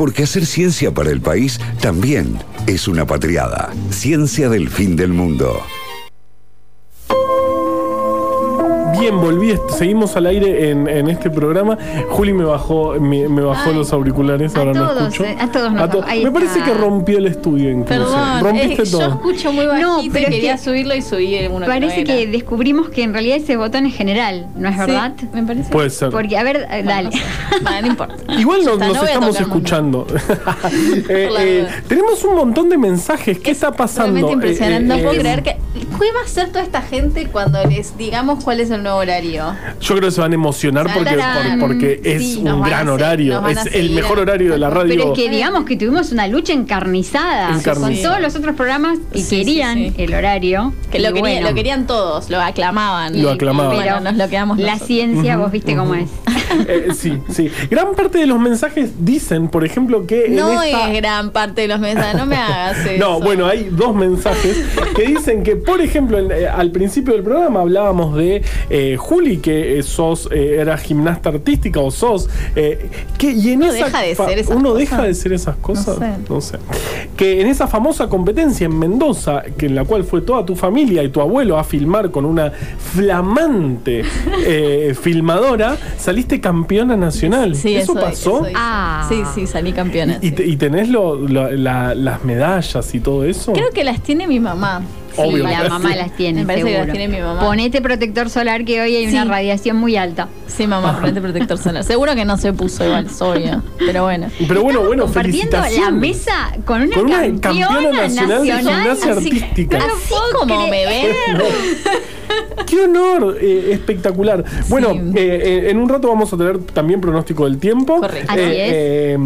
Porque hacer ciencia para el país también es una patriada. Ciencia del fin del mundo. Bien, volví, est- seguimos al aire en, en este programa. Juli me bajó, me, me bajó Ay, los auriculares, a ahora no todos, escucho. eh, a todos nos to-. Ahí Me parece que rompió el estudio incluso. Perdón, Rompiste eh, yo todo. escucho muy No, bajito pero y es quería que subirlo y subí uno Parece que, que, no era. descubrimos que en realidad ese botón es general, ¿no es Sí, verdad? me parece. Puede ser. Porque, a ver, eh, Bueno, dale. no sé. No importa. Igual nos, está, nos no voy a estamos escuchando. Eh, eh, tenemos un montón de mensajes. ¿Qué está pasando? Realmente impresionante. Eh, no eh, puedo eh, creer que. ¿Qué va a hacer toda esta gente cuando les digamos cuál es el nuevo horario? Yo creo que se van a emocionar Se porque, por- es Sí, un a gran horario. Es el mejor horario de la radio. Pero es que digamos que tuvimos una lucha encarnizada Encarnizada. con todos los otros programas que Sí, querían sí. el horario. Que lo, querían, bueno, lo querían todos, lo aclamaban. Lo aclamaban. Bueno, Pero nos lo quedamos La nosotros. ciencia, vos viste cómo es. Eh, sí, sí. Gran parte de los mensajes dicen, por ejemplo, que en No esta- es gran parte de los mensajes, no me hagas eso. No, bueno, hay dos mensajes que dicen que, por ejemplo, en- eh, al principio del programa hablábamos de eh, Juli, que eh, sos, eh, era gimnasta artística o sos. eh, que, y en Uno esa deja de ser esas Uno cosas. deja de ser esas cosas. sé. No sé. Que en esa famosa competencia en Mendoza, que en la cual fue toda tu familia y tu abuelo a filmar con una flamante eh, filmadora, saliste campeona nacional. Sí, ¿Eso, eso, pasó? eso. Ah. Sí, sí, salí campeona. ¿Y, sí. y tenés lo- lo- la- las medallas y todo eso? Creo que las tiene mi mamá. Sí, Obvio. la mamá las tiene, Me parece que seguro. las tiene mi mamá. Ponete protector solar que hoy hay una radiación muy alta. Sí, mamá, ponete protector solar. Seguro que no se puso igual, obvio. Pero bueno. Pero bueno, bueno, Compartiendo la mesa con una, Con una campeona, campeona nacional de gimnasia así- artística. Así puedo como me ven. ¡Qué honor! eh, espectacular. Bueno, Sí. eh, eh, en un rato vamos a tener también pronóstico del tiempo. Correcto. Así eh,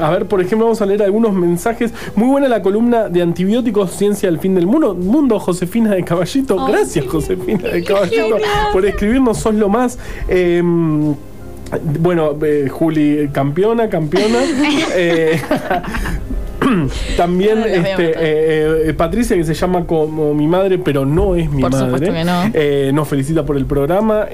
a ver, por ejemplo, vamos a leer algunos mensajes. Muy buena la columna de antibióticos, Ciencia del Fin del Mundo, mundo Josefina de Caballito. Gracias, Josefina de Caballito, por escribirnos. Sos lo más. Eh, bueno, eh, Juli, campeona, campeona. Eh, También este, eh, eh, Patricia, que se llama como mi madre, pero no es mi Por madre. que no. Eh, nos felicita por el programa.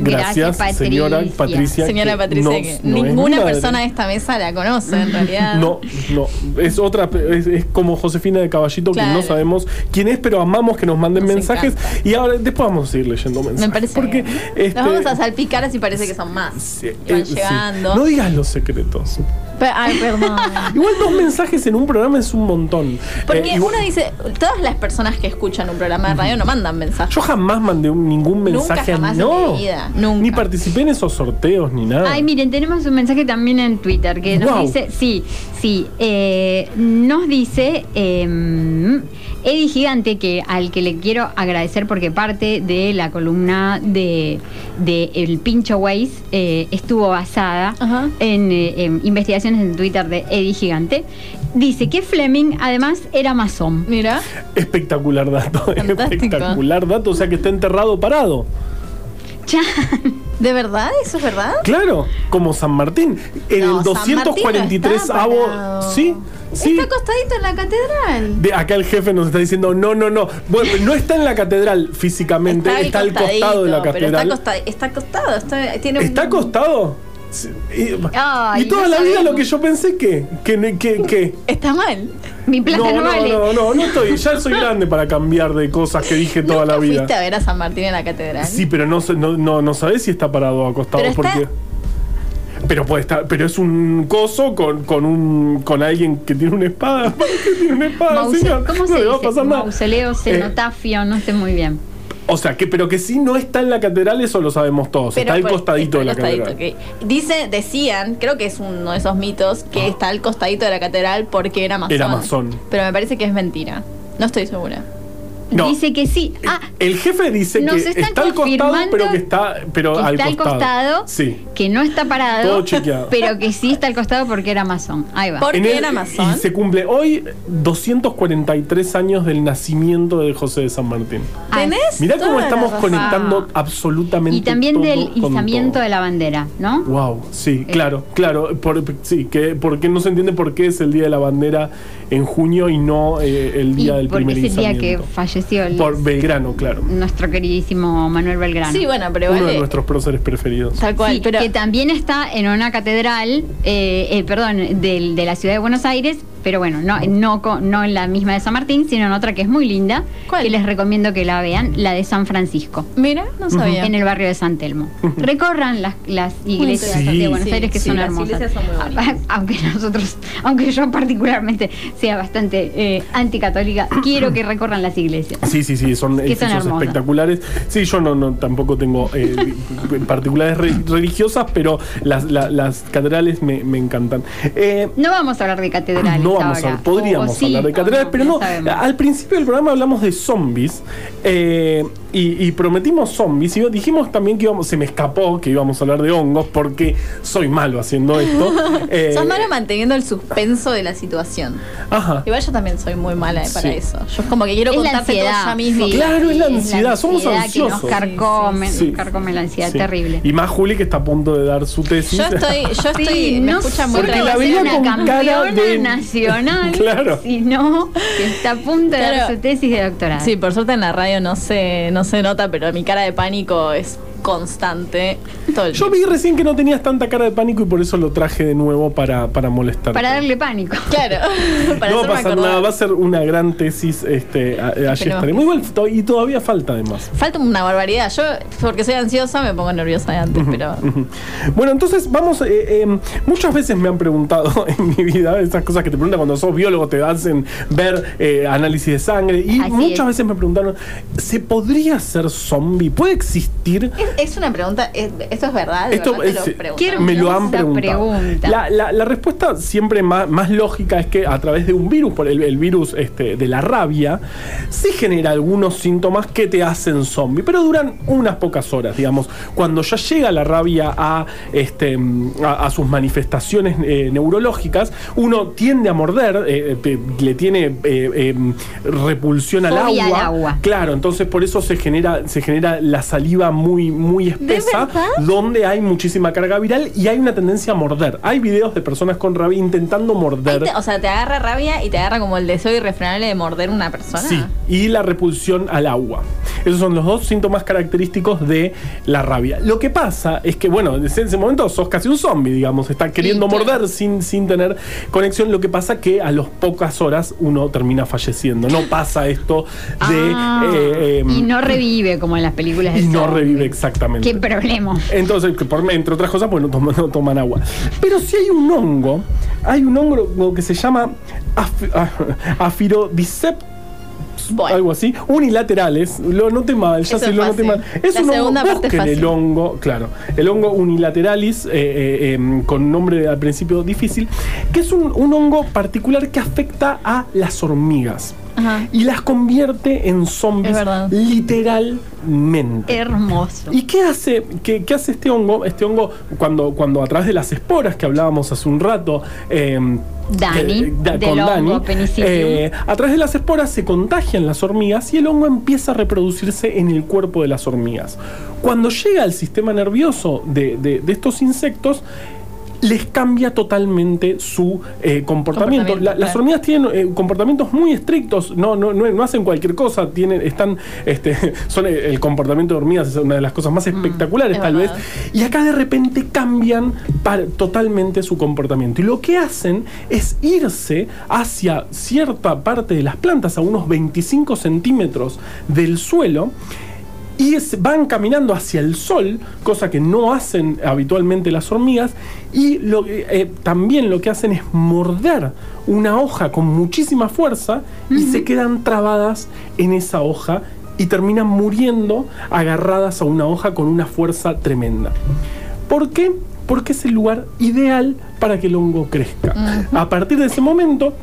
Gracias, Gracias, señora Patricia. Patricia. Señora Patricia, no- que no ninguna persona de esta mesa la conoce en realidad. No, no. Es otra, es, es como Josefina de Caballito, que no sabemos quién es, pero amamos que nos manden Nos mensajes. encanta. Y ahora después vamos a seguir leyendo mensajes. Me parece Porque este, Nos vamos a salpicar así parece que son más. sí, que van eh, sí. llegando. No digas los secretos. Ay, perdón. Igual dos mensajes en un programa es un montón. Porque Eh, igual- uno dice, todas las personas que escuchan un programa de radio no mandan mensajes. Yo jamás mandé un- ningún Nunca mensaje. en no. mi vida, nunca. Ni participé en esos sorteos ni nada. Ay, miren, tenemos un mensaje también en Twitter que nos dice, sí, sí, eh, nos dice eh, Eddie Gigante, que al que le quiero agradecer porque parte de la columna de, de El Pincho Waze eh, estuvo basada en, eh, en investigaciones en Twitter de Eddie Gigante. Dice que Fleming además era masón. Mira. Espectacular dato. Fantástico. Espectacular dato. O sea que está enterrado parado. Chan. ¿De verdad? ¿Eso es verdad? Claro, como San Martín. En No, el San Martín no 243 está avo. parado. Sí, sí. Está acostadito en la catedral. De acá el jefe nos está diciendo, no, no, no. Bueno, no está en la catedral físicamente, está, al costado de la costadito, pero está, catedral. está acostado. Está, tiene un- ¿Está acostado? Y, Ay, y toda no la vida lo que yo pensé que, que, que, que Está mal. Mi plata no, no, no, vale. no, no, no estoy, ya soy grande para cambiar de cosas que dije toda ¿Nunca la vida. fuiste a ver a San Martín en la catedral? Sí, pero no, no, no, no sabés si está parado o acostado Pero está- porque. Pero puede estar, pero es un coso con, con un con alguien que tiene una espada. ¿Para qué tiene una espada, señor? ¿Cómo no se le va a pasar nada. Mausoleo, Eh, cenotafio, no sé muy bien. O sea, que pero que sí no está en la catedral, eso lo sabemos todos. está al costadito de la catedral. costadito, ok. Dice, decían, creo que es uno de esos mitos, que está al costadito de la catedral porque era masón. Era masón. Pero me parece que es mentira. No estoy segura. No. Dice que sí. Ah, El jefe dice Nos que está al costado, pero que está, pero que al está al costado. costado, Sí. que no está parado, Todo chequeado. pero que sí está al costado porque era masón. Ahí va. Por- En qué el- era masón? Y se cumple hoy 243 años del nacimiento de José de San Martín. ¿Tenés? Mirá cómo estamos conectando absolutamente Y también todo del izamiento todo. de la bandera, ¿no? Wow, sí, Eh. claro, claro. Por, sí, que porque no se entiende por qué es el día de la bandera en junio y no eh, el Y día del porque primer es el día que izamiento. falleció falleció el- Por Belgrano, claro. nuestro queridísimo Manuel Belgrano. Sí, bueno, pero Uno de nuestros próceres preferidos. Tal cual, Sí, pero que también está en una catedral, eh, eh, perdón, del- de, la ciudad de Buenos Aires, pero bueno, no, no, no en la misma de San Martín, sino en otra que es muy linda, ¿Cuál? que les recomiendo que la vean, la de San Francisco. mira, no sabía. En el barrio de San Telmo. Recorran las, las iglesias Sí. de Buenos Sí, Aires que sí, son las hermosas. iglesias son muy bonitas. Aunque nosotros, aunque yo particularmente sea bastante eh, anticatólica, quiero que recorran las iglesias. Sí, sí, sí, son espectaculares. Sí, yo no, no tampoco tengo eh, particulares re- religiosas, pero las, la- las catedrales me, me encantan. Eh, No vamos a hablar de catedrales no vamos ahora. a podríamos O- o sí, hablar de o catedrales, no, pero no no. Al principio del programa hablamos de zombies eh, y, y prometimos zombies y dijimos también que íbamos, se me escapó que íbamos a hablar de hongos porque soy malo haciendo esto. Eh, Sos malo manteniendo el suspenso de la situación. Ajá. Igual yo también soy muy mala para Sí. eso. Yo es como que quiero Es la contarte todo ansiedad, ya mismo. sí. Claro, es la ansiedad, somos que ansiosos. nos carcome, Sí. nos carcome la ansiedad, Sí. terrible. Y más Juli que está a punto de dar su tesis. Yo estoy, yo estoy, Sí, me no escuchan muy Porque la veía una con cara campeona de- nacional, Claro. sino que está a punto de dar Claro. su tesis de doctorado. Sí, por suerte en la radio no se, no se nota, pero mi cara de pánico es constante todo el Yo tiempo. vi recién que no tenías tanta cara de pánico y por eso lo traje de nuevo para, para molestar. Para darle pánico. Claro, para no va a pasar acordar. nada, va a ser una gran tesis. Este, a- a- allí Esperemos estaré. que Muy bueno, to- y todavía falta además. Falta una barbaridad. Yo, porque soy ansiosa, me pongo nerviosa de antes, pero. Bueno, entonces vamos. eh, eh, muchas veces me han preguntado en mi vida esas cosas que te preguntan cuando sos biólogo, te hacen ver eh, análisis de sangre. Y Así muchas es. veces me preguntaron: ¿se podría ser zombie? ¿Puede existir? Es, es una pregunta, es- ¿esto es verdad? ¿De Esto verdad te es- lo Qué preguntan? me lo han preguntado. pregunta. La, la- la respuesta siempre más, más lógica es que a través de un virus, por el, el virus este, de la rabia, sí genera algunos síntomas que te hacen zombie, pero duran unas pocas horas, digamos. Cuando ya llega la rabia a, este, a, a sus manifestaciones eh, neurológicas, uno tiende a morder, eh, eh, le tiene eh, eh, repulsión al Fobia al agua. agua. Claro, entonces por eso se genera, se genera la saliva muy, muy espesa, donde hay muchísima carga viral y hay una tendencia a morder. Hay videos de personas con rabia intentando morder. te- o sea, te agarra rabia y te agarra como el deseo irrefrenable de morder una persona. Sí, y la repulsión al agua. Esos son los dos síntomas característicos de la rabia. Lo que pasa es que, bueno, en ese momento sos casi un zombie, digamos, está queriendo morder sin, sin tener conexión. Lo que pasa que a las pocas horas uno termina falleciendo. No pasa esto de... Ah, eh, em, y no revive como en las películas de y no revive exactamente. Qué problema. Entonces, que por, entre otras cosas, pues no toman, no toman agua. Pero si hay un hongo, hay un hongo que se llama af- a- Aphrodisiac- Bueno. algo así, unilaterales, lo noté mal, ya Eso sé, es lo noté fácil. mal. Es La un hongo, segunda parte es busquen el fácil. hongo, claro, el hongo unilateralis, eh, eh, em, con nombre al principio difícil, que es un, un hongo particular que afecta a las hormigas. Ajá. Y las convierte en zombies literalmente. Hermoso. ¿Y qué hace, qué, qué hace este hongo? Este hongo, cuando, cuando a través de las esporas que hablábamos hace un rato, eh, Dani, da- del con hongo Dani, Penicillium. eh, a través de las esporas se contagian las hormigas y el hongo empieza a reproducirse en el cuerpo de las hormigas. Cuando llega al sistema nervioso de, de- de estos insectos, les cambia totalmente su eh, comportamiento. Comportamiento, La- las hormigas tienen eh, comportamientos muy estrictos, no, no, no, no hacen cualquier cosa, tienen, están, este, son el, el comportamiento de hormigas es una de las cosas más espectaculares es tal vez. Y acá de repente cambian totalmente su comportamiento. Y lo que hacen es irse hacia cierta parte de las plantas, a unos 25 centímetros del suelo, y es- van caminando hacia el sol, cosa que no hacen habitualmente las hormigas, y lo, que- eh, también lo que hacen es morder una hoja con muchísima fuerza y se quedan trabadas en esa hoja y terminan muriendo agarradas a una hoja con una fuerza tremenda. ¿Por qué? Porque es el lugar ideal para que el hongo crezca. A partir de ese momento,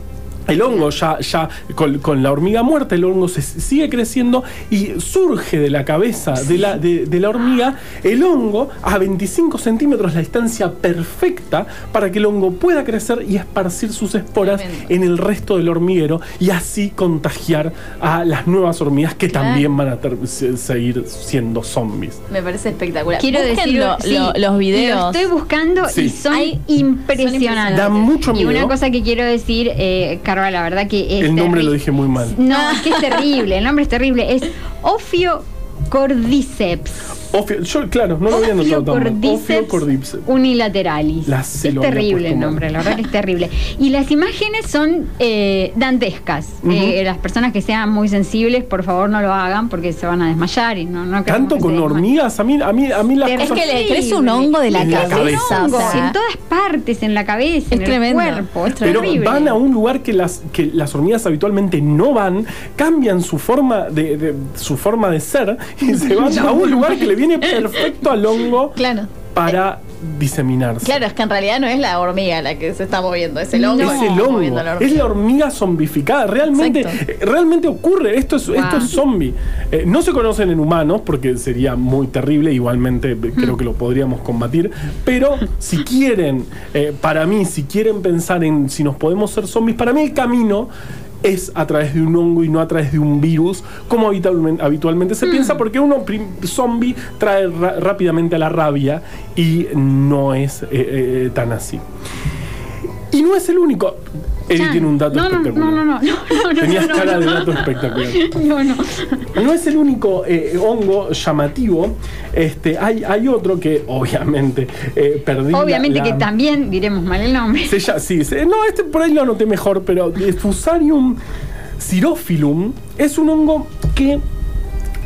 el hongo ya, ya con, con la hormiga muerta, el hongo se sigue creciendo y surge de la cabeza de la, de, de la hormiga el hongo a 25 centímetros, la distancia perfecta para que el hongo pueda crecer y esparcir sus esporas Tremendo. en el resto del hormiguero y así contagiar a las nuevas hormigas que Claro. también van a ter- se- seguir siendo zombies. Me parece espectacular. Quiero decir lo- sí, lo- los videos. Lo estoy buscando Sí. y son Hay- impresionantes. Da mucho Y miedo. una cosa que quiero decir, eh, Carva, la verdad que es. El nombre lo dije muy mal. No, es que es terrible. El nombre es terrible. Es Ophiocordyceps. Ofio- yo, claro, no lo había notado Ophiocordyceps. unilateralis. La es terrible el mal. nombre, la verdad que es terrible. Y las imágenes son eh, dantescas. Eh, las personas que sean muy sensibles, por favor, no lo hagan porque se van a desmayar y no, no Tanto con hormigas, a mí, a mí, a mí las Es Es que le crece un hongo de la En la cabeza. cabeza. o sea, en todas partes, en la cabeza, en tremendo, el cuerpo. Es Pero terrible. van a un lugar que las, que las hormigas habitualmente no van, cambian su forma de, de- su forma de ser y se van a un lugar que le viene perfecto al hongo Claro. para diseminarse. Claro, es que en realidad no es la hormiga la que se está moviendo, es el hongo. No. Es que el hongo, la es hormiga. la hormiga zombificada. Realmente, Exacto. eh, realmente ocurre. Esto es, Wow. esto es zombie. Eh, no se conocen en humanos porque sería muy terrible. Igualmente eh, creo que lo podríamos combatir. Pero si quieren, eh, para mí, si quieren pensar en si nos podemos ser zombies, para mí el camino es a través de un hongo y no a través de un virus, como habitualmente, habitualmente se piensa, porque uno zombie trae ra- rápidamente a la rabia y no es eh, eh, tan así. Y no es el único. Chan. tiene un dato no, espectacular. No, no, no, no, no, Tenías cara de dato espectacular. No, no. No es el único eh, hongo llamativo. Este, hay, hay otro que obviamente eh, perdí. Obviamente la- que también diremos mal el nombre. se sí, se- no, este por ahí lo anoté mejor, pero Fusarium xerophyllum es un hongo que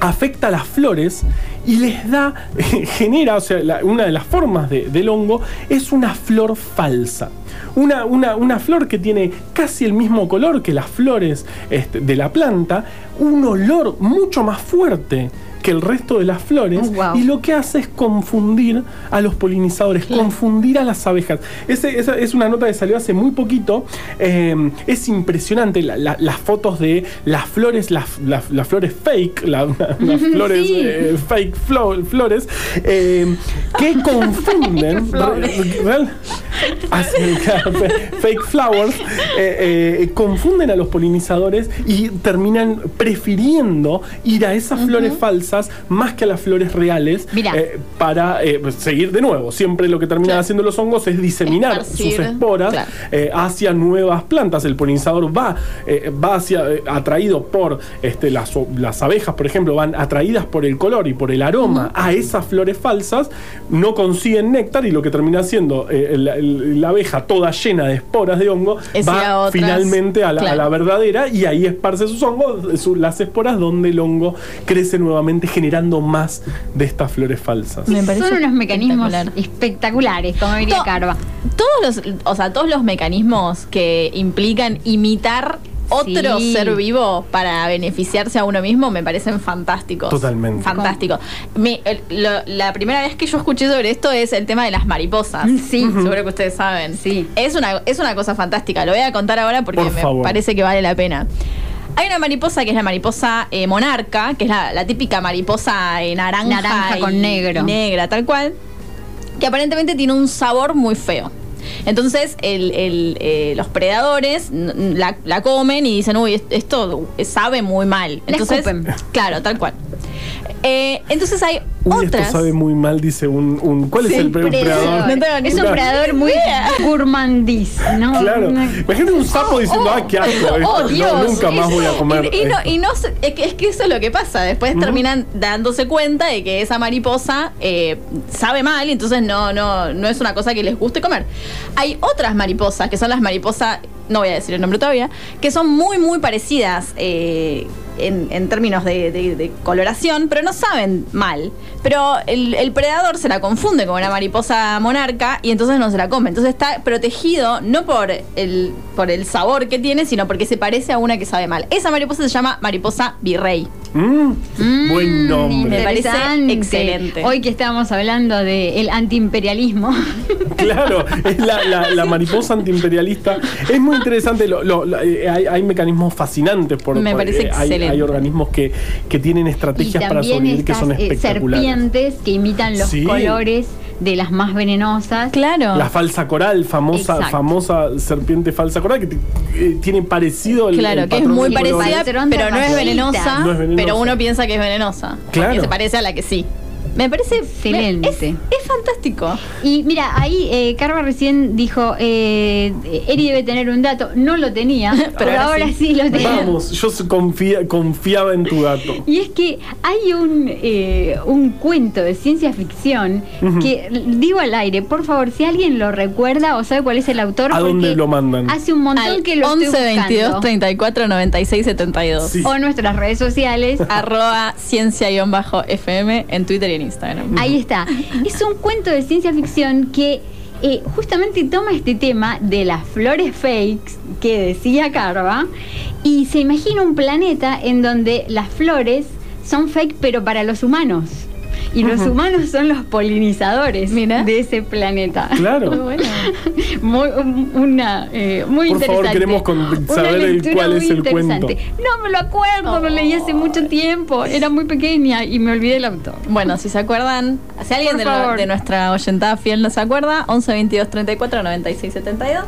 afecta a las flores y les da, genera, o sea, una de las formas de- del hongo es una flor falsa. Una, una- una flor que tiene casi el mismo color que las flores este, de la planta, un olor mucho más fuerte que el resto de las flores Oh, wow. y lo que hace es confundir a los polinizadores, confundir a las abejas. Ese- esa es una nota que salió hace muy poquito. eh, es impresionante la- la- las fotos de las flores, las, las- las flores fake, la- una- unas flores Sí. eh, fake flo- flores, eh, que confunden. re- real- fake flowers, eh, eh, confunden a los polinizadores y terminan prefiriendo ir a esas flores falsas más que a las flores reales eh, para pues, seguir de nuevo. Siempre lo que terminan Claro. haciendo los hongos es diseminar Esparcir, sus esporas claro. hacia nuevas plantas. El polinizador va, va hacia, atraído por este, las, abejas, por ejemplo, van atraídas por el color y por el aroma a esas flores falsas, no consiguen néctar y lo que termina eh, el- el- la abeja toda llena de esporas de hongo Es a va otras. finalmente a la, a Claro. la verdadera y ahí esparce sus hongos, su- las esporas donde el hongo crece nuevamente generando más de estas flores falsas. Me parece Son unos mecanismos espectacular. espectaculares, como diría To- Carva. Todos los, o sea, todos los mecanismos que implican imitar otro Sí. ser vivo para beneficiarse a uno mismo me parecen fantásticos. Totalmente. Fantástico. Me- el- lo- la primera vez que yo escuché sobre esto es el tema de las mariposas. Sí. Seguro que ustedes saben. Sí. Es una, es una cosa fantástica. Lo voy a contar ahora porque Por me favor. parece que vale la pena. Hay una mariposa que es la mariposa eh, monarca, que es la, la típica mariposa eh, naranja, Naranja y- con negro. y negra, tal cual, que aparentemente tiene un sabor muy feo. Entonces el- el, eh, los predadores la, la comen y dicen, uy, est- esto sabe muy mal. Entonces, claro, tal cual. Eh, entonces hay Uy, otras. esto sabe muy mal, dice un. un- ¿Cuál es el pre- predador? No tengo ni es un predador muy gourmandiz, ¿no? Claro. Imagínate un sapo diciendo, ¡ay, qué asco! esto, Oh, no, Dios. nunca más voy a comer. Y, y no, esto". y no es, que, es que eso es lo que pasa. Después terminan dándose cuenta de que esa mariposa eh, sabe mal y entonces no, no, no es una cosa que les guste comer. Hay otras mariposas, que son las mariposas, no voy a decir el nombre todavía, que son muy, muy parecidas eh, en, en términos de, de- de coloración, pero no saben mal. Pero el, el predador se la confunde con una mariposa monarca y entonces no se la come. Entonces está protegido no por el, por el sabor que tiene, sino porque se parece a una que sabe mal. Esa mariposa se llama mariposa virrey. Mm, Mm, buen nombre. Me parece excelente. Hoy que estábamos hablando del antiimperialismo. Claro, es la, la- la mariposa antiimperialista. Es muy interesante, lo- lo- la- eh, hay, hay mecanismos fascinantes. Por, Me por- parece eh, hay, hay organismos que, que tienen estrategias para sobrevivir que son eh, espectaculares. serpientes que imitan los Sí. colores de las más venenosas. Claro. La falsa coral, famosa, Exacto. famosa serpiente falsa coral, que eh, tiene parecido el Claro, el que es muy parecida, pero no es venenosa, No es venenosa. pero uno piensa que es venenosa. Claro. Porque se parece a la que sí. Me parece Excelente. Es, es fantástico. Y mira, ahí eh, Carva recién dijo, eh, Eri debe tener un dato, no lo tenía, pero, ahora ahora sí. sí. lo tenía. Vamos, yo confía- confiaba en tu dato. Y es que hay un, eh, un cuento de ciencia ficción que digo al aire, por favor, si alguien lo recuerda o sabe cuál es el autor, ¿A dónde lo mandan? Hace un montón Al que lo 11 estoy 22 buscando. 34 96 72. Sí. O nuestras redes sociales. Arroba ciencia-fm en Twitter y en Instagram. Ahí está. Es un cuento de ciencia ficción que eh, justamente toma este tema de las flores fakes que decía Carva y se imagina un planeta en donde las flores son fake pero para los humanos. Y los humanos son los polinizadores Mira. de ese planeta. Claro. Muy bueno. Muy, un- una, eh, muy Por favor, queremos con- saber el- cuál es el cuento. No me lo acuerdo, lo leí hace mucho tiempo. Era muy pequeña y me olvidé el autor. Bueno, si se acuerdan, si alguien de, nuestra oyentada fiel no se acuerda, 11 22 34 96 72.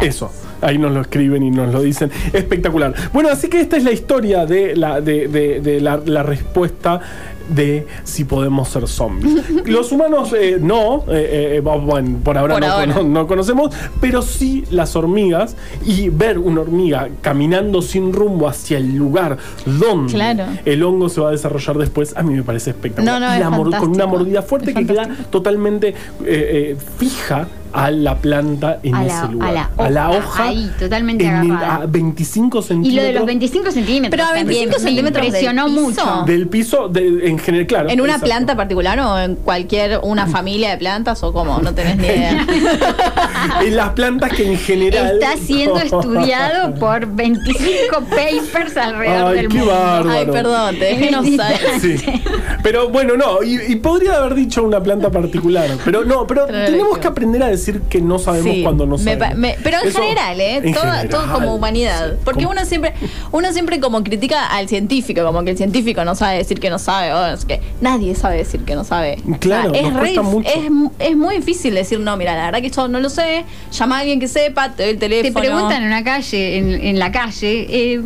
Eso. Ahí nos lo escriben y nos lo dicen. Espectacular. Bueno, así que esta es la historia de la, de, de- de la, la respuesta de si podemos ser zombies. Los humanos eh, no, eh, eh, bueno, por ahora, Por no, ahora. cono- no conocemos, pero sí las hormigas y ver una hormiga caminando sin rumbo hacia el lugar donde Claro. el hongo se va a desarrollar después, a mí me parece espectacular. No, no, Y es la mor- con una mordida fuerte Es que queda totalmente eh, eh, fija a la planta en A ese la- lugar. a la hoja, hoja. ahí, totalmente en el- a 25 Y centímetros. lo de los 25 centímetros. Pero a también 25 me centímetros del impresionó piso. mucho. del piso de- en general, claro. ¿En una exacto. planta particular o en cualquier una familia de plantas o cómo? No tenés ni idea. En las plantas que en general. Está siendo estudiado por 25 papers alrededor Ay, del qué mundo. bárbaro. Ay, perdón, te dejé no. Sí. Pero bueno, no, y, y podría haber dicho una planta particular. Pero no, pero tenemos que aprender a decir que no sabemos Sí, cuando no sabemos. me- pero en Eso- general, ¿eh? en todo, general, todo como humanidad. sí. Porque Como- uno siempre, uno siempre como critica al científico, como que el científico no sabe decir que no sabe, o es que nadie sabe decir que no sabe. Claro, O sea, nos es, cuesta mucho. es, es muy difícil decir, no, mira, la verdad que yo no lo sé, llama a alguien que sepa, te doy el Te teléfono. preguntan en una calle, en, en la calle, eh,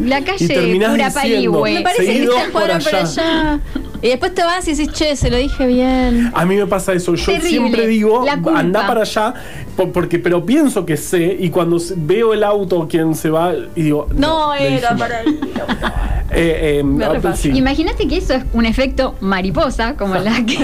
la calle pura Parigüe. Me parece que está por por allá. allá. Y después te vas y dices, che, se lo dije bien. A mí me pasa eso. Yo Terrible. siempre digo, anda para allá, por- porque, pero pienso que sé, y cuando veo el auto, quien se va, y digo. No, era para ahí. Eh, eh, ah, sí. Imagínate que eso es un efecto mariposa, como la que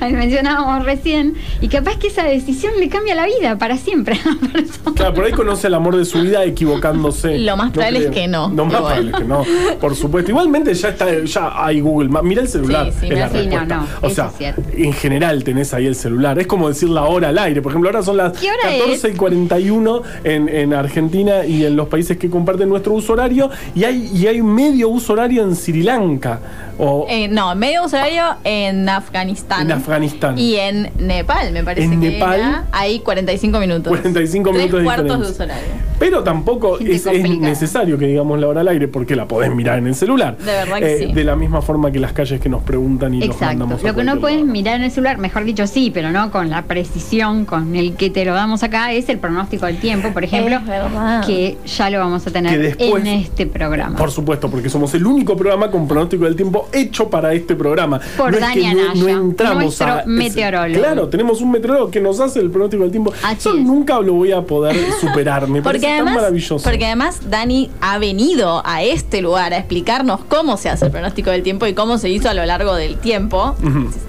mencionábamos recién, y capaz que esa decisión le cambia la vida para siempre a la persona. Claro, por ahí conoce el amor de su vida equivocándose. Lo más probable es que no, Lo más probable es que no, por supuesto. Igualmente ya está, ya hay Google. Maps. Mira el celular. Sí, sí, es la sí, no, no, o sea, en general tenés ahí el celular. Es como decir la hora al aire. Por ejemplo, ahora son las ¿Qué hora 14 y 41 en, en Argentina y en los países que comparten nuestro uso horario. Y hay, y hay medio uso horario en Sri Lanka. O Eh, no, medio uso horario en Afganistán. en Afganistán. Y en Nepal, me parece En que Nepal, era, hay 45 minutos. 45 Tres minutos de cuartos de horario. Pero tampoco es, necesario que digamos la hora al aire porque la podés mirar en el celular. Eh, De verdad que sí. De la misma forma que las calles que nos preguntan y Exacto. mandamos a Lo que no puedes mirar en el celular, mejor dicho sí, pero no con la precisión con el que te lo damos acá, es el pronóstico del tiempo, por ejemplo, Es verdad. que ya lo vamos a tener después- en este programa. Por supuesto, porque somos el único programa con pronóstico del tiempo hecho para este programa. Por no es Dani que no, Anaya, no entramos nuestro a. meteorólogo. Claro, tenemos un meteorólogo que nos hace el pronóstico del tiempo. Es. nunca lo voy a poder superar. Me Porque parece además, tan maravilloso. porque además Dani ha venido a este lugar a explicarnos cómo se hace el pronóstico del tiempo y cómo se hizo a lo largo del tiempo.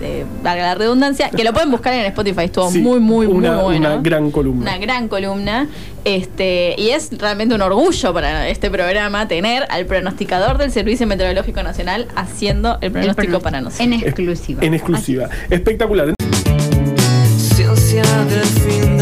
Eh, valga la redundancia, que lo pueden buscar en Spotify, estuvo Sí, muy, muy, una, muy bueno. Una gran columna. Una gran columna. Este, y es realmente un orgullo para este programa tener al pronosticador del Servicio Meteorológico Nacional haciendo el El pronóstico pronóstico para nosotros. En exclusiva. En exclusiva. Espectacular. Ciencia del fin